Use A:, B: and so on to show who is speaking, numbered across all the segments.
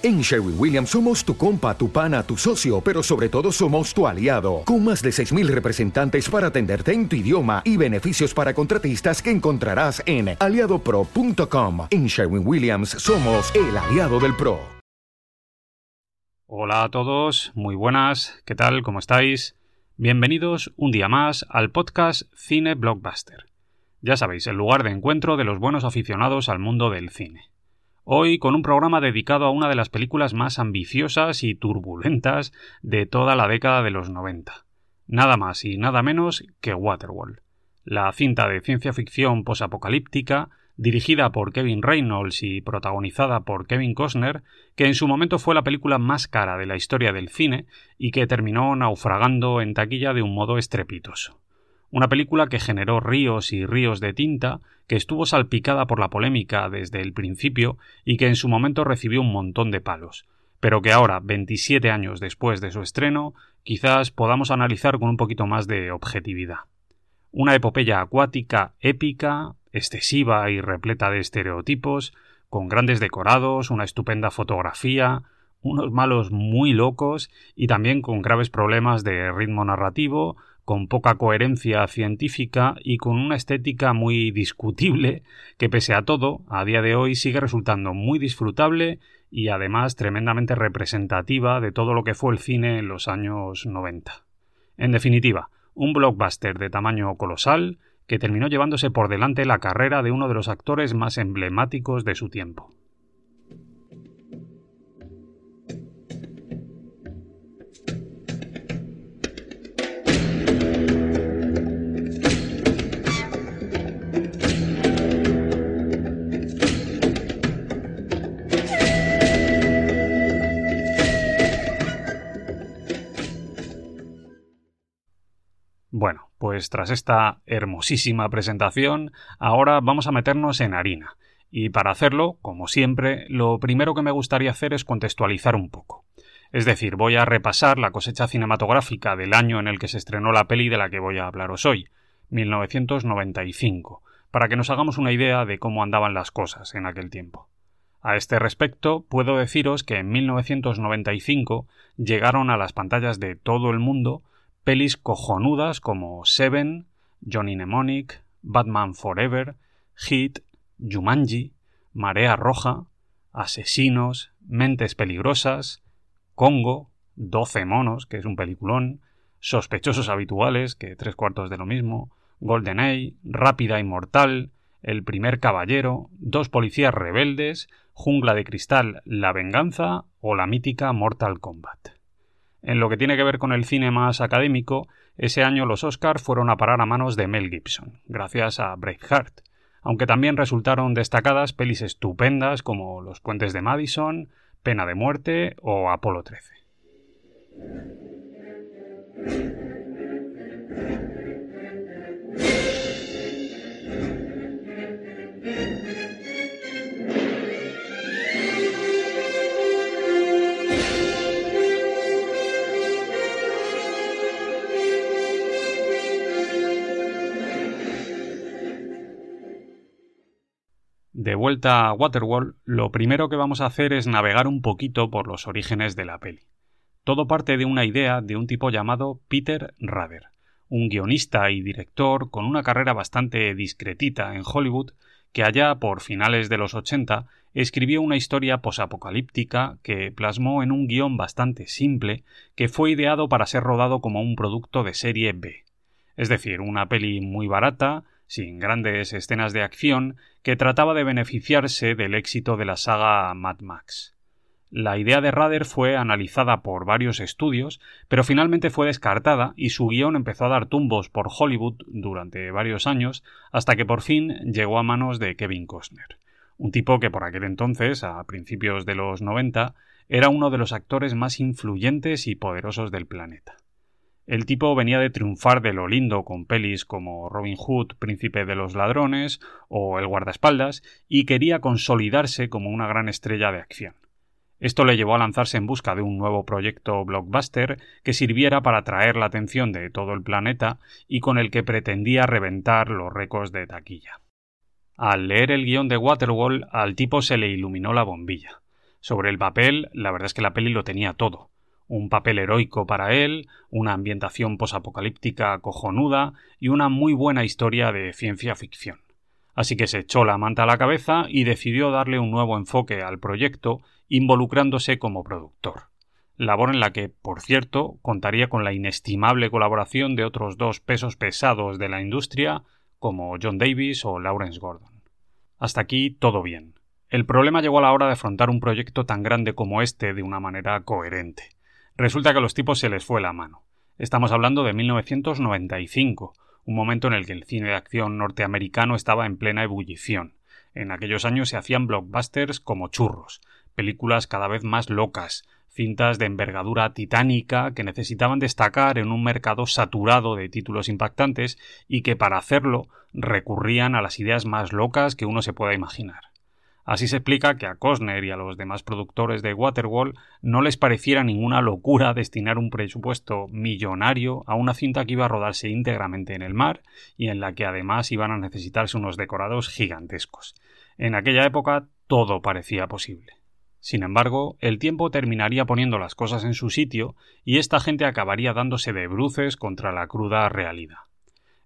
A: En Sherwin Williams somos tu compa, tu pana, tu socio, pero sobre todo somos tu aliado, con más de 6.000 representantes para atenderte en tu idioma y beneficios para contratistas que encontrarás en aliadopro.com. En Sherwin Williams somos el aliado del PRO.
B: Hola a todos, muy buenas, ¿qué tal? ¿Cómo estáis? Bienvenidos un día más al podcast Cine Blockbuster. Ya sabéis, el lugar de encuentro de los buenos aficionados al mundo del cine. Hoy con un programa dedicado a una de las películas más ambiciosas y turbulentas de toda la década de los 90. Nada más y nada menos que Waterworld, la cinta de ciencia ficción posapocalíptica dirigida por Kevin Reynolds y protagonizada por Kevin Costner, que en su momento fue la película más cara de la historia del cine y que terminó naufragando en taquilla de un modo estrepitoso. Una película que generó ríos y ríos de tinta, que estuvo salpicada por la polémica desde el principio y que en su momento recibió un montón de palos, pero que ahora, 27 años después de su estreno, quizás podamos analizar con un poquito más de objetividad. Una epopeya acuática épica, excesiva y repleta de estereotipos, con grandes decorados, una estupenda fotografía, unos malos muy locos y también con graves problemas de ritmo narrativo, con poca coherencia científica y con una estética muy discutible que pese a todo, a día de hoy sigue resultando muy disfrutable y además tremendamente representativa de todo lo que fue el cine en los años 90. En definitiva, un blockbuster de tamaño colosal que terminó llevándose por delante la carrera de uno de los actores más emblemáticos de su tiempo. Pues tras esta hermosísima presentación, ahora vamos a meternos en harina. Y para hacerlo, como siempre, lo primero que me gustaría hacer es contextualizar un poco. Es decir, voy a repasar la cosecha cinematográfica del año en el que se estrenó la peli de la que voy a hablaros hoy, 1995, para que nos hagamos una idea de cómo andaban las cosas en aquel tiempo. A este respecto, puedo deciros que en 1995 llegaron a las pantallas de todo el mundo pelis cojonudas como Seven, Johnny Mnemonic, Batman Forever, Hit, Jumanji, Marea Roja, Asesinos, Mentes Peligrosas, Congo, Doce Monos, que es un peliculón, Sospechosos Habituales, que tres cuartos de lo mismo, GoldenEye, Rápida y Mortal, El Primer Caballero, Dos Policías Rebeldes, Jungla de Cristal, La Venganza o la mítica Mortal Kombat. En lo que tiene que ver con el cine más académico, ese año los Oscars fueron a parar a manos de Mel Gibson, gracias a Braveheart, aunque también resultaron destacadas pelis estupendas como Los puentes de Madison, Pena de muerte o Apolo 13. De vuelta a Waterworld, lo primero que vamos a hacer es navegar un poquito por los orígenes de la peli. Todo parte de una idea de un tipo llamado Peter Rader, un guionista y director con una carrera bastante discretita en Hollywood, que allá por finales de los 80 escribió una historia posapocalíptica que plasmó en un guion bastante simple que fue ideado para ser rodado como un producto de serie B. Es decir, una peli muy barata, sin grandes escenas de acción, que trataba de beneficiarse del éxito de la saga Mad Max. La idea de Rader fue analizada por varios estudios, pero finalmente fue descartada y su guion empezó a dar tumbos por Hollywood durante varios años, hasta que por fin llegó a manos de Kevin Costner, un tipo que por aquel entonces, a principios de los 90, era uno de los actores más influyentes y poderosos del planeta. El tipo venía de triunfar de lo lindo con pelis como Robin Hood, Príncipe de los Ladrones o El guardaespaldas, y quería consolidarse como una gran estrella de acción. Esto le llevó a lanzarse en busca de un nuevo proyecto blockbuster que sirviera para atraer la atención de todo el planeta y con el que pretendía reventar los récords de taquilla. Al leer el guion de Waterwall, al tipo se le iluminó la bombilla. Sobre el papel, la verdad es que la peli lo tenía todo. Un papel heroico para él, una ambientación posapocalíptica cojonuda y una muy buena historia de ciencia ficción. Así que se echó la manta a la cabeza y decidió darle un nuevo enfoque al proyecto, involucrándose como productor. Labor en la que, por cierto, contaría con la inestimable colaboración de otros dos pesos pesados de la industria, como John Davis o Lawrence Gordon. Hasta aquí todo bien. El problema llegó a la hora de afrontar un proyecto tan grande como este de una manera coherente. Resulta que a los tipos se les fue la mano. Estamos hablando de 1995, un momento en el que el cine de acción norteamericano estaba en plena ebullición. En aquellos años se hacían blockbusters como churros, películas cada vez más locas, cintas de envergadura titánica que necesitaban destacar en un mercado saturado de títulos impactantes y que para hacerlo recurrían a las ideas más locas que uno se pueda imaginar. Así se explica que a Costner y a los demás productores de Waterwall no les pareciera ninguna locura destinar un presupuesto millonario a una cinta que iba a rodarse íntegramente en el mar y en la que además iban a necesitarse unos decorados gigantescos. En aquella época todo parecía posible. Sin embargo, el tiempo terminaría poniendo las cosas en su sitio y esta gente acabaría dándose de bruces contra la cruda realidad.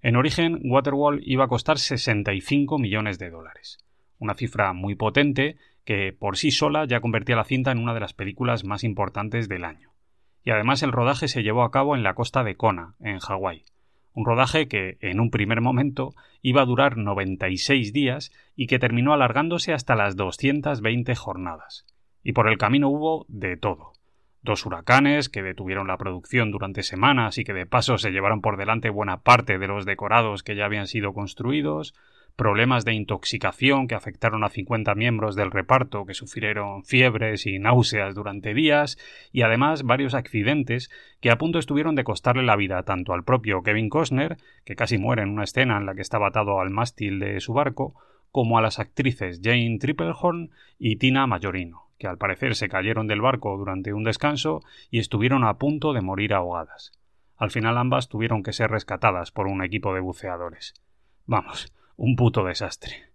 B: En origen, Waterwall iba a costar 65 millones de dólares una cifra muy potente que por sí sola ya convertía la cinta en una de las películas más importantes del año. Y además el rodaje se llevó a cabo en la costa de Kona, en Hawái. Un rodaje que, en un primer momento, iba a durar 96 días y que terminó alargándose hasta las 220 jornadas. Y por el camino hubo de todo. Dos huracanes que detuvieron la producción durante semanas y que de paso se llevaron por delante buena parte de los decorados que ya habían sido construidos, problemas de intoxicación que afectaron a 50 miembros del reparto que sufrieron fiebres y náuseas durante días, y además varios accidentes que a punto estuvieron de costarle la vida tanto al propio Kevin Costner, que casi muere en una escena en la que estaba atado al mástil de su barco, como a las actrices Jane Triplehorn y Tina Majorino, que al parecer se cayeron del barco durante un descanso y estuvieron a punto de morir ahogadas. Al final ambas tuvieron que ser rescatadas por un equipo de buceadores. Vamos, un puto desastre.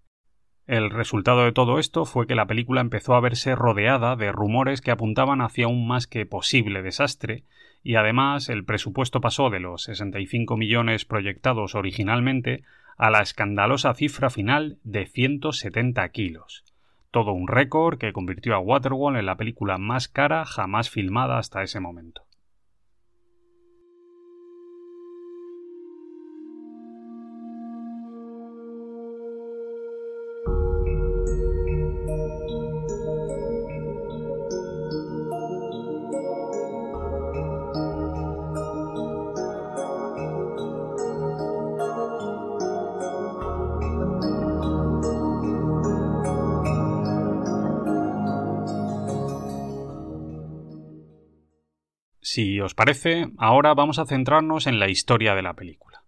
B: El resultado de todo esto fue que la película empezó a verse rodeada de rumores que apuntaban hacia un más que posible desastre, y además el presupuesto pasó de los 65 millones proyectados originalmente a la escandalosa cifra final de 170 kilos. Todo un récord que convirtió a Waterwall en la película más cara jamás filmada hasta ese momento. Si os parece, ahora vamos a centrarnos en la historia de la película.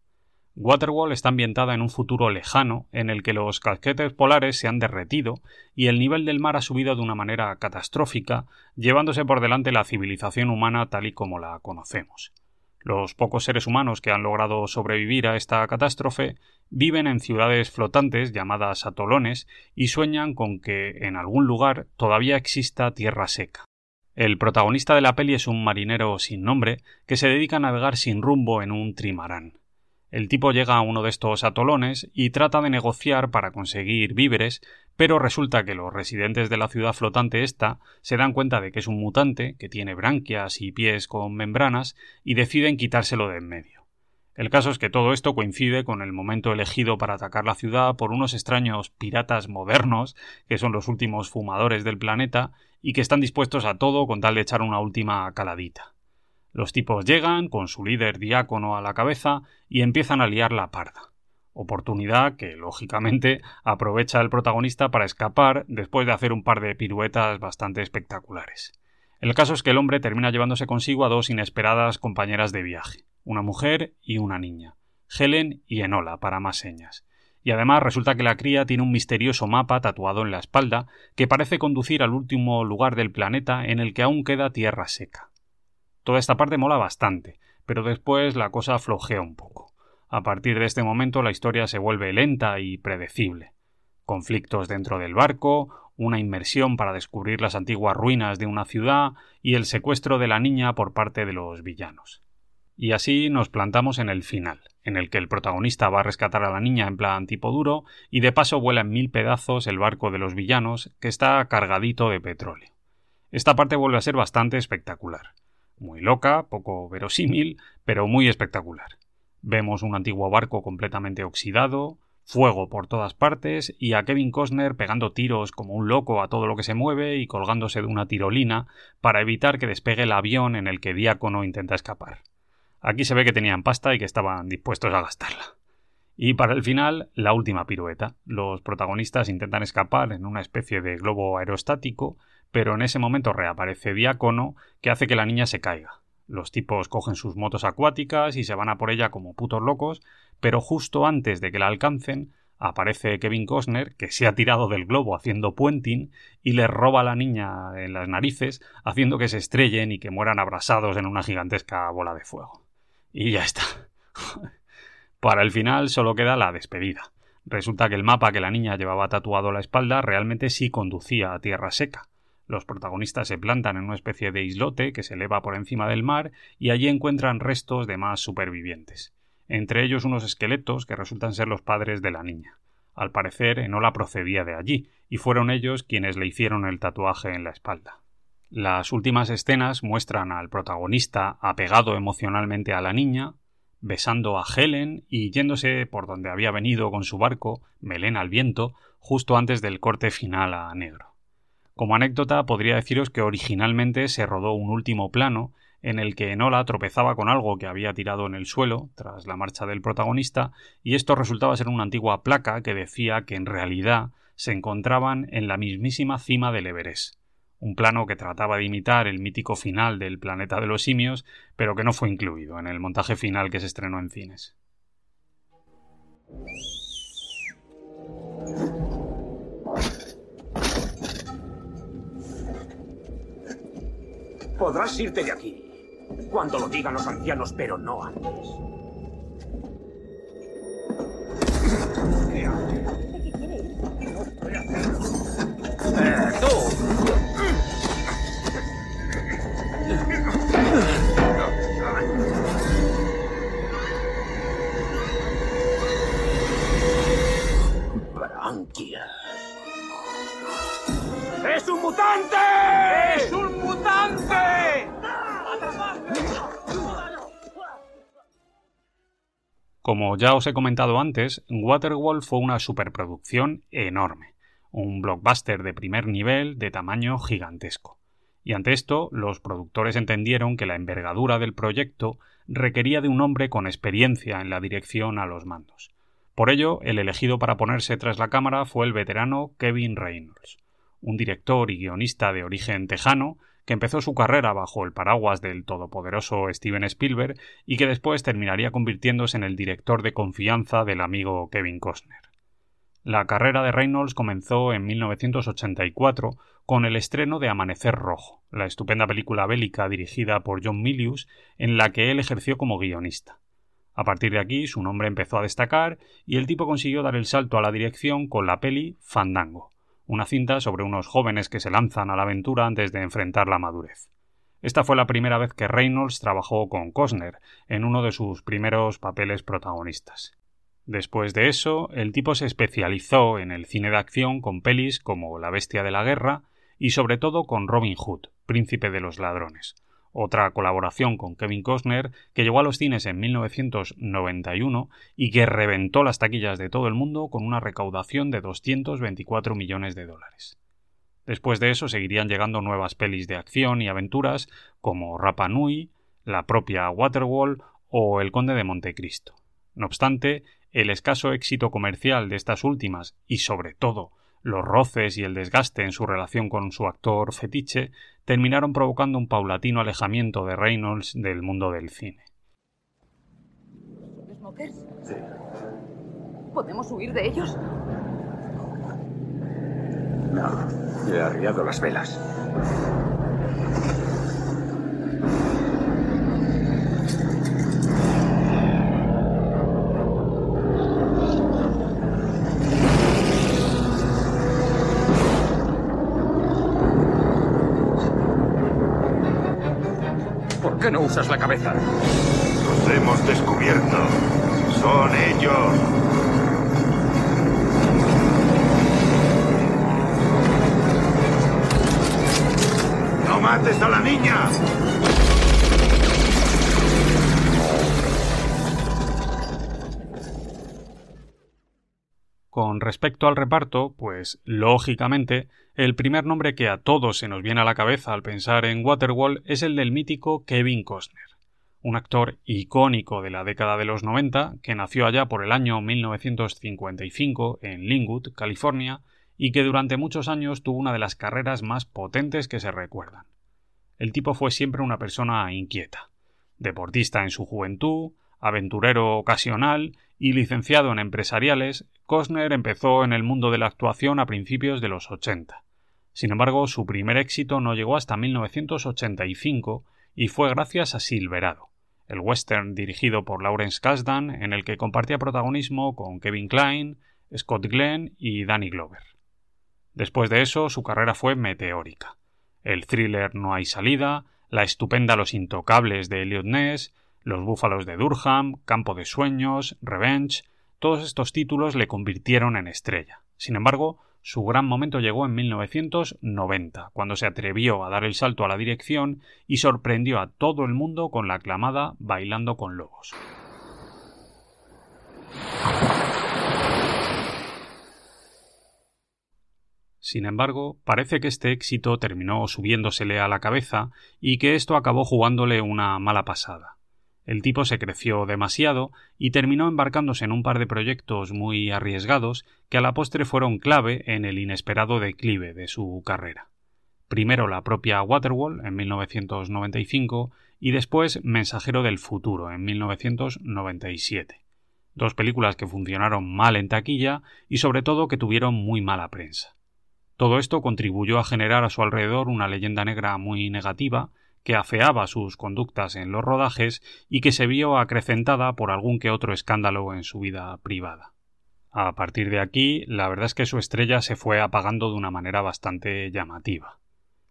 B: Waterwall está ambientada en un futuro lejano en el que los casquetes polares se han derretido y el nivel del mar ha subido de una manera catastrófica, llevándose por delante la civilización humana tal y como la conocemos. Los pocos seres humanos que han logrado sobrevivir a esta catástrofe viven en ciudades flotantes llamadas atolones y sueñan con que en algún lugar todavía exista tierra seca. El protagonista de la peli es un marinero sin nombre que se dedica a navegar sin rumbo en un trimarán. El tipo llega a uno de estos atolones y trata de negociar para conseguir víveres, pero resulta que los residentes de la ciudad flotante esta se dan cuenta de que es un mutante, que tiene branquias y pies con membranas, y deciden quitárselo de en medio. El caso es que todo esto coincide con el momento elegido para atacar la ciudad por unos extraños piratas modernos, que son los últimos fumadores del planeta, y que están dispuestos a todo con tal de echar una última caladita. Los tipos llegan, con su líder diácono a la cabeza, y empiezan a liar la parda. Oportunidad que, lógicamente, aprovecha el protagonista para escapar después de hacer un par de piruetas bastante espectaculares. El caso es que el hombre termina llevándose consigo a dos inesperadas compañeras de viaje, una mujer y una niña, Helen y Enola, para más señas y además resulta que la cría tiene un misterioso mapa tatuado en la espalda que parece conducir al último lugar del planeta en el que aún queda tierra seca. Toda esta parte mola bastante, pero después la cosa flojea un poco. A partir de este momento la historia se vuelve lenta y predecible. Conflictos dentro del barco, una inmersión para descubrir las antiguas ruinas de una ciudad y el secuestro de la niña por parte de los villanos. Y así nos plantamos en el final, en el que el protagonista va a rescatar a la niña en plan tipo duro y de paso vuela en mil pedazos el barco de los villanos que está cargadito de petróleo. Esta parte vuelve a ser bastante espectacular. Muy loca, poco verosímil, pero muy espectacular. Vemos un antiguo barco completamente oxidado, fuego por todas partes y a Kevin Costner pegando tiros como un loco a todo lo que se mueve y colgándose de una tirolina para evitar que despegue el avión en el que Diácono intenta escapar. Aquí se ve que tenían pasta y que estaban dispuestos a gastarla. Y para el final, la última pirueta. Los protagonistas intentan escapar en una especie de globo aerostático, pero en ese momento reaparece Diácono que hace que la niña se caiga. Los tipos cogen sus motos acuáticas y se van a por ella como putos locos, pero justo antes de que la alcancen, aparece Kevin Costner, que se ha tirado del globo haciendo puenting y le roba a la niña en las narices, haciendo que se estrellen y que mueran abrasados en una gigantesca bola de fuego. Y ya está. Para el final solo queda la despedida. Resulta que el mapa que la niña llevaba tatuado a la espalda realmente sí conducía a tierra seca. Los protagonistas se plantan en una especie de islote que se eleva por encima del mar y allí encuentran restos de más supervivientes, entre ellos unos esqueletos que resultan ser los padres de la niña. Al parecer, Enola procedía de allí, y fueron ellos quienes le hicieron el tatuaje en la espalda. Las últimas escenas muestran al protagonista apegado emocionalmente a la niña, besando a Helen y yéndose por donde había venido con su barco, melena al viento, justo antes del corte final a negro. Como anécdota, podría deciros que originalmente se rodó un último plano en el que Enola tropezaba con algo que había tirado en el suelo tras la marcha del protagonista, y esto resultaba ser una antigua placa que decía que en realidad se encontraban en la mismísima cima del Everest. Un plano que trataba de imitar el mítico final del planeta de los simios, pero que no fue incluido en el montaje final que se estrenó en cines.
C: Podrás irte de aquí cuando lo digan los ancianos, pero no antes. Branquia. ¡Es un mutante! ¡Es un mutante!
B: Como ya os he comentado antes, Waterworld fue una superproducción enorme, un blockbuster de primer nivel de tamaño gigantesco. Y ante esto, los productores entendieron que la envergadura del proyecto requería de un hombre con experiencia en la dirección a los mandos. Por ello, el elegido para ponerse tras la cámara fue el veterano Kevin Reynolds, un director y guionista de origen tejano que empezó su carrera bajo el paraguas del todopoderoso Steven Spielberg y que después terminaría convirtiéndose en el director de confianza del amigo Kevin Costner. La carrera de Reynolds comenzó en 1984 con el estreno de Amanecer Rojo, la estupenda película bélica dirigida por John Milius, en la que él ejerció como guionista. A partir de aquí su nombre empezó a destacar y el tipo consiguió dar el salto a la dirección con la peli Fandango, una cinta sobre unos jóvenes que se lanzan a la aventura antes de enfrentar la madurez. Esta fue la primera vez que Reynolds trabajó con Costner, en uno de sus primeros papeles protagonistas. Después de eso, el tipo se especializó en el cine de acción con pelis como La bestia de la guerra y sobre todo con Robin Hood, príncipe de los ladrones, otra colaboración con Kevin Costner que llegó a los cines en 1991 y que reventó las taquillas de todo el mundo con una recaudación de 224 millones de dólares. Después de eso seguirían llegando nuevas pelis de acción y aventuras como Rapa Nui, la propia Waterwall o El Conde de Montecristo. No obstante, el escaso éxito comercial de estas últimas y sobre todo los roces y el desgaste en su relación con su actor fetiche terminaron provocando un paulatino alejamiento de Reynolds del mundo del cine.
D: ¿Smokers? Sí. ¿Podemos huir de ellos?
C: No, he arriado las velas. No usas la cabeza?
E: Los hemos descubierto. Son ellos. ¡No mates a la niña!
B: Respecto al reparto, pues lógicamente, el primer nombre que a todos se nos viene a la cabeza al pensar en Waterwall es el del mítico Kevin Costner, un actor icónico de la década de los 90 que nació allá por el año 1955 en Linwood, California, y que durante muchos años tuvo una de las carreras más potentes que se recuerdan. El tipo fue siempre una persona inquieta, deportista en su juventud, aventurero ocasional y licenciado en empresariales, Costner empezó en el mundo de la actuación a principios de los 80. Sin embargo, su primer éxito no llegó hasta 1985 y fue gracias a Silverado, el western dirigido por Lawrence Kasdan en el que compartía protagonismo con Kevin Kline, Scott Glenn y Danny Glover. Después de eso, su carrera fue meteórica. El thriller No hay salida, la estupenda Los intocables de Elliot Ness, Los búfalos de Durham, Campo de sueños, Revenge, todos estos títulos le convirtieron en estrella. Sin embargo, su gran momento llegó en 1990, cuando se atrevió a dar el salto a la dirección y sorprendió a todo el mundo con la aclamada Bailando con Lobos. Sin embargo, parece que este éxito terminó subiéndosele a la cabeza y que esto acabó jugándole una mala pasada. El tipo se creció demasiado y terminó embarcándose en un par de proyectos muy arriesgados que a la postre fueron clave en el inesperado declive de su carrera. Primero la propia Waterwall en 1995 y después Mensajero del Futuro en 1997. Dos películas que funcionaron mal en taquilla y sobre todo que tuvieron muy mala prensa. Todo esto contribuyó a generar a su alrededor una leyenda negra muy negativa que afeaba sus conductas en los rodajes y que se vio acrecentada por algún que otro escándalo en su vida privada. A partir de aquí, la verdad es que su estrella se fue apagando de una manera bastante llamativa.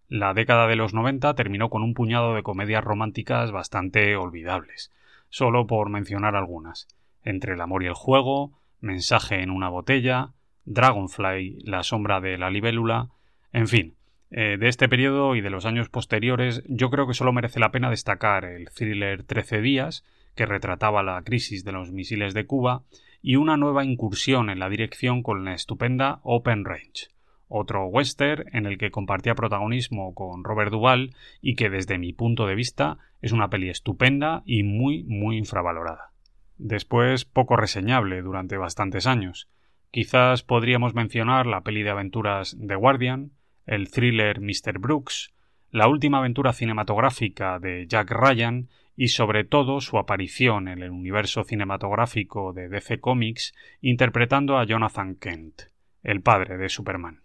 B: La década de los 90 terminó con un puñado de comedias románticas bastante olvidables, solo por mencionar algunas, entre el amor y el juego, Mensaje en una botella, Dragonfly, la sombra de la libélula, en fin, eh, de este periodo y de los años posteriores, yo creo que solo merece la pena destacar el thriller Trece días, que retrataba la crisis de los misiles de Cuba, y una nueva incursión en la dirección con la estupenda Open Range, otro western en el que compartía protagonismo con Robert Duvall y que desde mi punto de vista es una peli estupenda y muy muy infravalorada. Después poco reseñable durante bastantes años. Quizás podríamos mencionar la peli de aventuras The Guardian, el thriller Mr. Brooks, la última aventura cinematográfica de Jack Ryan y sobre todo su aparición en el universo cinematográfico de DC Comics interpretando a Jonathan Kent, el padre de Superman.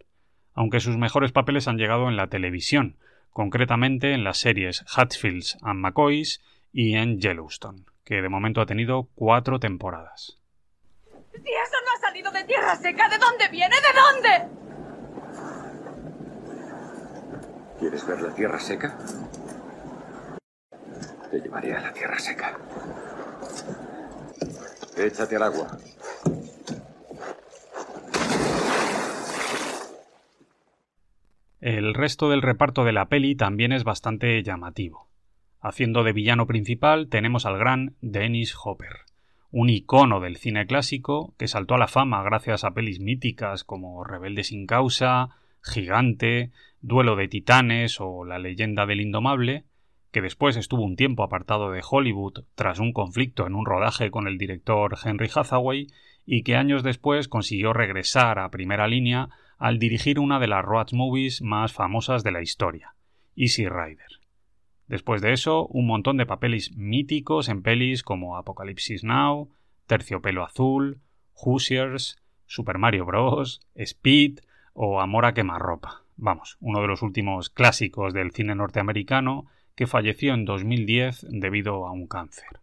B: Aunque sus mejores papeles han llegado en la televisión, concretamente en las series Hatfields and McCoys y en Yellowstone, que de momento ha tenido cuatro temporadas.
D: Si eso no ha salido de tierra seca, ¿de dónde viene? ¿De dónde?
C: ¿Quieres ver la tierra seca? Te llevaré a la tierra seca. Échate al agua.
B: El resto del reparto de la peli también es bastante llamativo. Haciendo de villano principal tenemos al gran Dennis Hopper, un icono del cine clásico que saltó a la fama gracias a pelis míticas como Rebelde sin causa, Gigante, Duelo de Titanes o La leyenda del Indomable, que después estuvo un tiempo apartado de Hollywood tras un conflicto en un rodaje con el director Henry Hathaway y que años después consiguió regresar a primera línea al dirigir una de las road movies más famosas de la historia, Easy Rider. Después de eso, un montón de papeles míticos en pelis como Apocalipsis Now, Terciopelo Azul, Hoosiers, Super Mario Bros., Speed o Amor a quemarropa vamos, uno de los últimos clásicos del cine norteamericano que falleció en 2010 debido a un cáncer.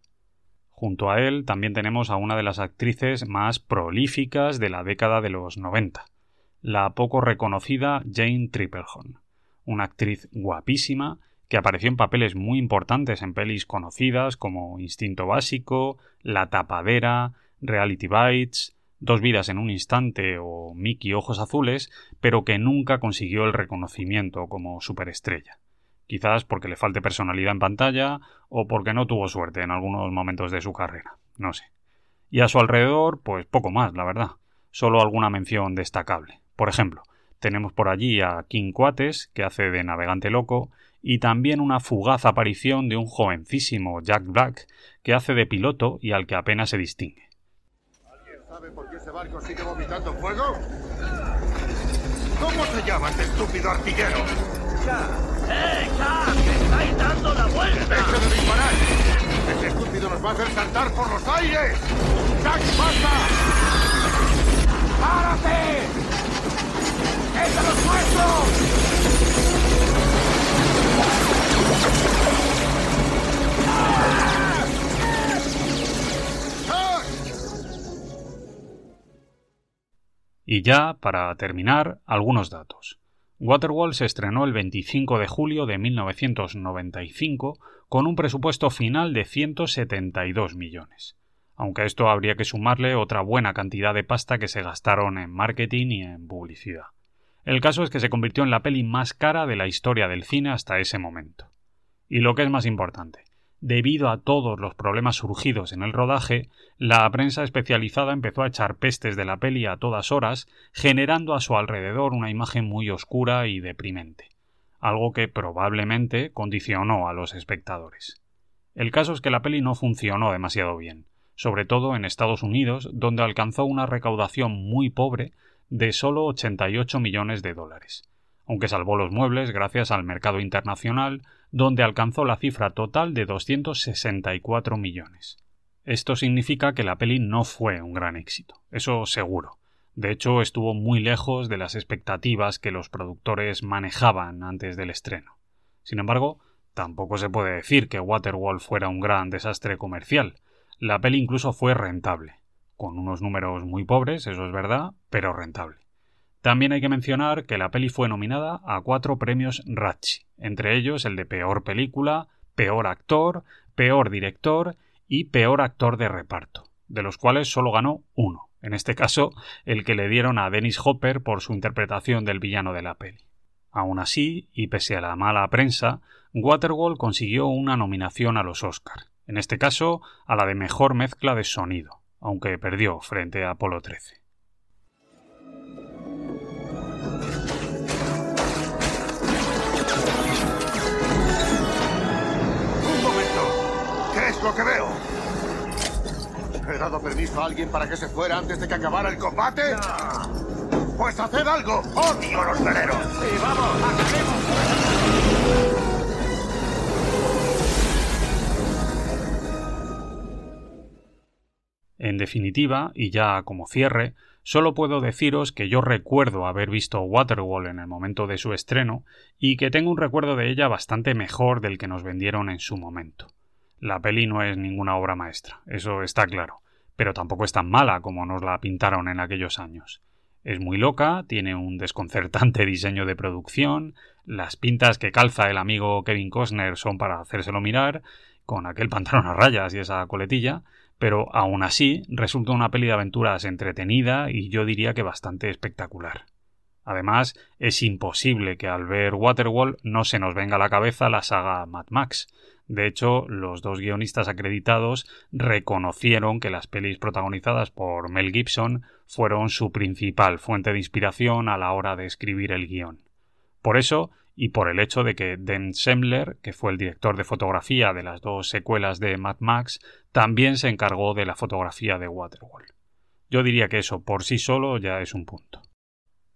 B: Junto a él también tenemos a una de las actrices más prolíficas de la década de los 90, la poco reconocida Jane Triplehorn, una actriz guapísima que apareció en papeles muy importantes en pelis conocidas como Instinto Básico, La Tapadera, Reality Bites, Dos vidas en un instante o Mickey Ojos Azules, pero que nunca consiguió el reconocimiento como superestrella. Quizás porque le falte personalidad en pantalla o porque no tuvo suerte en algunos momentos de su carrera, no sé. Y a su alrededor, pues poco más, la verdad. Solo alguna mención destacable. Por ejemplo, tenemos por allí a King Quates, que hace de navegante loco, y también una fugaz aparición de un jovencísimo Jack Black, que hace de piloto y al que apenas se distingue.
E: ¿Alguien sabe por qué ese barco sigue vomitando fuego? ¿Cómo se llama este estúpido artillero?
C: ¡Eh, Jack! ¡Estáis dando la vuelta!
E: ¡Deje de disparar! ¡Ese estúpido nos va a hacer saltar por los aires! ¡Jack, basta!
C: ¡Párate! ¡Es de los nuestros!
B: Y ya, para terminar, algunos datos. Waterworld se estrenó el 25 de julio de 1995 con un presupuesto final de 172 millones. Aunque a esto habría que sumarle otra buena cantidad de pasta que se gastaron en marketing y en publicidad. El caso es que se convirtió en la peli más cara de la historia del cine hasta ese momento. Y lo que es más importante, debido a todos los problemas surgidos en el rodaje, la prensa especializada empezó a echar pestes de la peli a todas horas, generando a su alrededor una imagen muy oscura y deprimente, algo que probablemente condicionó a los espectadores. El caso es que la peli no funcionó demasiado bien, sobre todo en Estados Unidos, donde alcanzó una recaudación muy pobre de solo 88 millones de dólares, aunque salvó los muebles gracias al mercado internacional, donde alcanzó la cifra total de 264 millones. Esto significa que la peli no fue un gran éxito, eso seguro. De hecho, estuvo muy lejos de las expectativas que los productores manejaban antes del estreno. Sin embargo, tampoco se puede decir que Waterworld fuera un gran desastre comercial. La peli incluso fue rentable, con unos números muy pobres, eso es verdad, pero rentable. También hay que mencionar que la peli fue nominada a cuatro premios Ratchi, entre ellos el de peor película, peor actor, peor director y peor actor de reparto, de los cuales solo ganó uno, en este caso el que le dieron a Dennis Hopper por su interpretación del villano de la peli. Aún así, y pese a la mala prensa, Waterworld consiguió una nominación a los Oscar, en este caso a la de mejor mezcla de sonido, aunque perdió frente a Apolo 13.
E: Lo que veo? ¿He dado permiso a alguien para que se fuera antes de que acabara el combate? Pues haced algo. ¡Odio los veleros!
C: ¡Sí, vamos! ¡Acabemos!
B: En definitiva, y ya como cierre, solo puedo deciros que yo recuerdo haber visto Waterworld en el momento de su estreno y que tengo un recuerdo de ella bastante mejor del que nos vendieron en su momento. La peli no es ninguna obra maestra, eso está claro, pero tampoco es tan mala como nos la pintaron en aquellos años. Es muy loca, tiene un desconcertante diseño de producción, las pintas que calza el amigo Kevin Costner son para hacérselo mirar, con aquel pantalón a rayas y esa coletilla, pero aún así resulta una peli de aventuras entretenida y yo diría que bastante espectacular. Además, es imposible que al ver Waterworld no se nos venga a la cabeza la saga Mad Max. De hecho, los dos guionistas acreditados reconocieron que las pelis protagonizadas por Mel Gibson fueron su principal fuente de inspiración a la hora de escribir el guion. Por eso, y por el hecho de que Dan Semler, que fue el director de fotografía de las dos secuelas de Mad Max, también se encargó de la fotografía de Waterworld. Yo diría que eso por sí solo ya es un punto.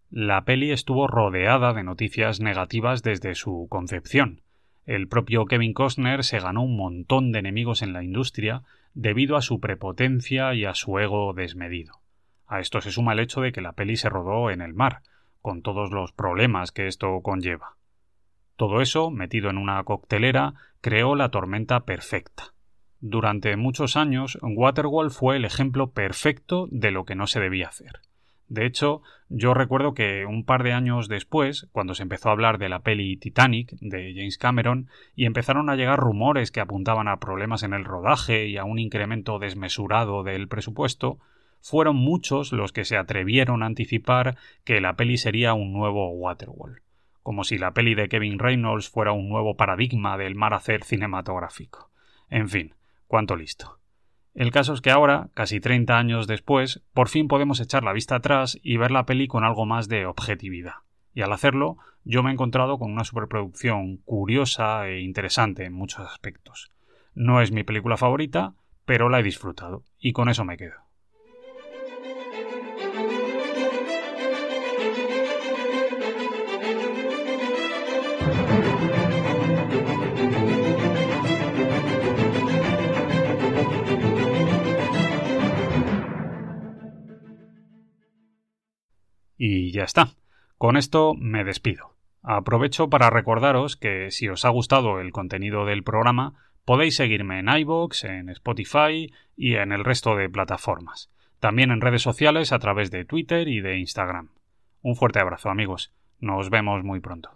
B: La peli estuvo rodeada de noticias negativas desde su concepción. El propio Kevin Costner se ganó un montón de enemigos en la industria debido a su prepotencia y a su ego desmedido. A esto se suma el hecho de que la peli se rodó en el mar, con todos los problemas que esto conlleva. Todo eso, metido en una coctelera, creó la tormenta perfecta. Durante muchos años, Waterworld fue el ejemplo perfecto de lo que no se debía hacer. De hecho, yo recuerdo que un par de años después, cuando se empezó a hablar de la peli Titanic de James Cameron y empezaron a llegar rumores que apuntaban a problemas en el rodaje y a un incremento desmesurado del presupuesto, fueron muchos los que se atrevieron a anticipar que la peli sería un nuevo Waterworld, como si la peli de Kevin Reynolds fuera un nuevo paradigma del mar hacer cinematográfico. En fin, cuánto listo. El caso es que ahora, casi 30 años después, por fin podemos echar la vista atrás y ver la peli con algo más de objetividad. Y al hacerlo, yo me he encontrado con una superproducción curiosa e interesante en muchos aspectos. No es mi película favorita, pero la he disfrutado, y con eso me quedo. Y ya está. Con esto me despido. Aprovecho para recordaros que si os ha gustado el contenido del programa, podéis seguirme en iVoox, en Spotify y en el resto de plataformas. También en redes sociales a través de Twitter y de Instagram. Un fuerte abrazo amigos. Nos vemos muy pronto.